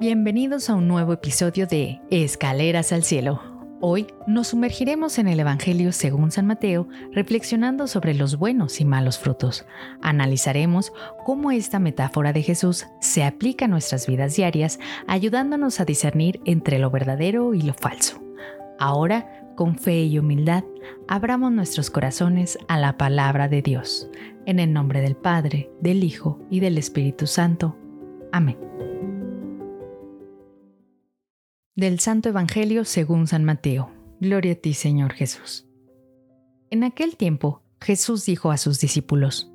Bienvenidos a un nuevo episodio de Escaleras al Cielo. Hoy nos sumergiremos en el Evangelio según San Mateo, reflexionando sobre los buenos y malos frutos. Analizaremos cómo esta metáfora de Jesús se aplica a nuestras vidas diarias, ayudándonos a discernir entre lo verdadero y lo falso. Ahora, con fe y humildad, abramos nuestros corazones a la palabra de Dios. En el nombre del Padre, del Hijo y del Espíritu Santo. Amén. Del Santo Evangelio según San Mateo. Gloria a ti, Señor Jesús. En aquel tiempo, Jesús dijo a sus discípulos,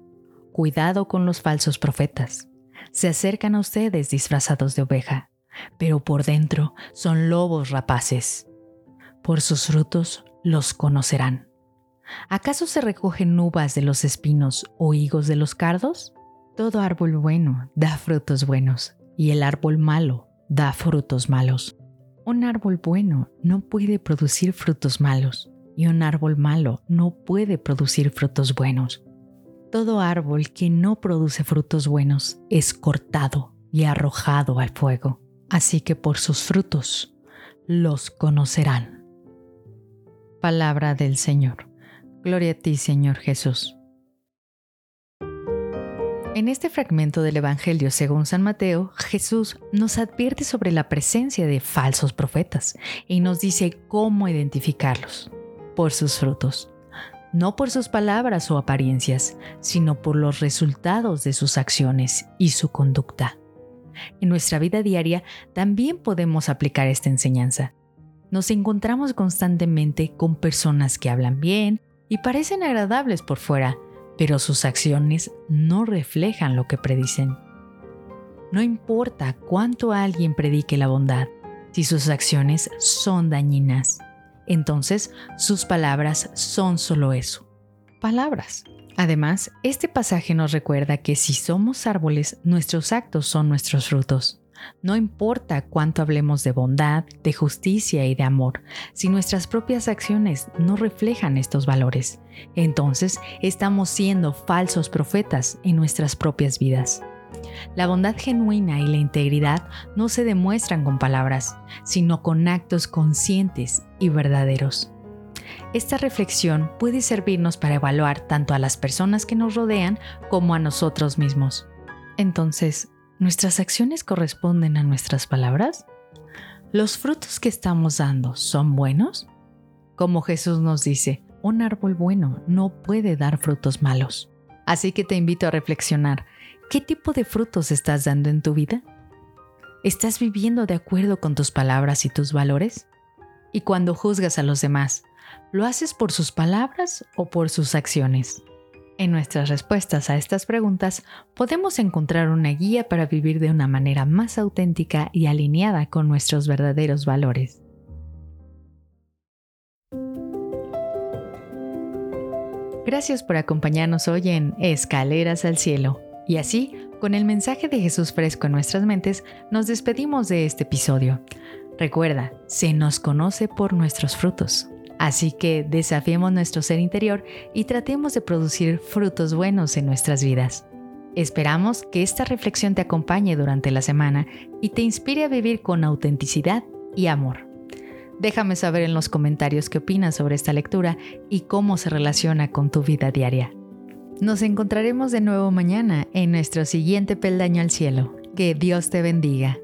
Cuidado con los falsos profetas. Se acercan a ustedes disfrazados de oveja, pero por dentro son lobos rapaces. Por sus frutos los conocerán. ¿Acaso se recogen uvas de los espinos o higos de los cardos? Todo árbol bueno da frutos buenos, y el árbol malo da frutos malos. Un árbol bueno no puede producir frutos malos y un árbol malo no puede producir frutos buenos. Todo árbol que no produce frutos buenos es cortado y arrojado al fuego, así que por sus frutos los conocerán. Palabra del Señor. Gloria a ti, Señor Jesús. En este fragmento del Evangelio según San Mateo, Jesús nos advierte sobre la presencia de falsos profetas y nos dice cómo identificarlos, por sus frutos, no por sus palabras o apariencias, sino por los resultados de sus acciones y su conducta. En nuestra vida diaria también podemos aplicar esta enseñanza. Nos encontramos constantemente con personas que hablan bien y parecen agradables por fuera, pero sus acciones no reflejan lo que predicen. No importa cuánto alguien predique la bondad, si sus acciones son dañinas, entonces sus palabras son solo eso, palabras. Además, este pasaje nos recuerda que si somos árboles, nuestros actos son nuestros frutos. No importa cuánto hablemos de bondad, de justicia y de amor, si nuestras propias acciones no reflejan estos valores, entonces estamos siendo falsos profetas en nuestras propias vidas. La bondad genuina y la integridad no se demuestran con palabras, sino con actos conscientes y verdaderos. Esta reflexión puede servirnos para evaluar tanto a las personas que nos rodean como a nosotros mismos. Entonces, ¿Nuestras acciones corresponden a nuestras palabras? ¿Los frutos que estamos dando son buenos? Como Jesús nos dice, un árbol bueno no puede dar frutos malos. Así que te invito a reflexionar, ¿qué tipo de frutos estás dando en tu vida? ¿Estás viviendo de acuerdo con tus palabras y tus valores? Y cuando juzgas a los demás, ¿lo haces por sus palabras o por sus acciones? En nuestras respuestas a estas preguntas podemos encontrar una guía para vivir de una manera más auténtica y alineada con nuestros verdaderos valores. Gracias por acompañarnos hoy en Escaleras al Cielo. Y así, con el mensaje de Jesús fresco en nuestras mentes, nos despedimos de este episodio. Recuerda, se nos conoce por nuestros frutos. Así que desafiemos nuestro ser interior y tratemos de producir frutos buenos en nuestras vidas. Esperamos que esta reflexión te acompañe durante la semana y te inspire a vivir con autenticidad y amor. Déjame saber en los comentarios qué opinas sobre esta lectura y cómo se relaciona con tu vida diaria. Nos encontraremos de nuevo mañana en nuestro siguiente peldaño al cielo. Que Dios te bendiga.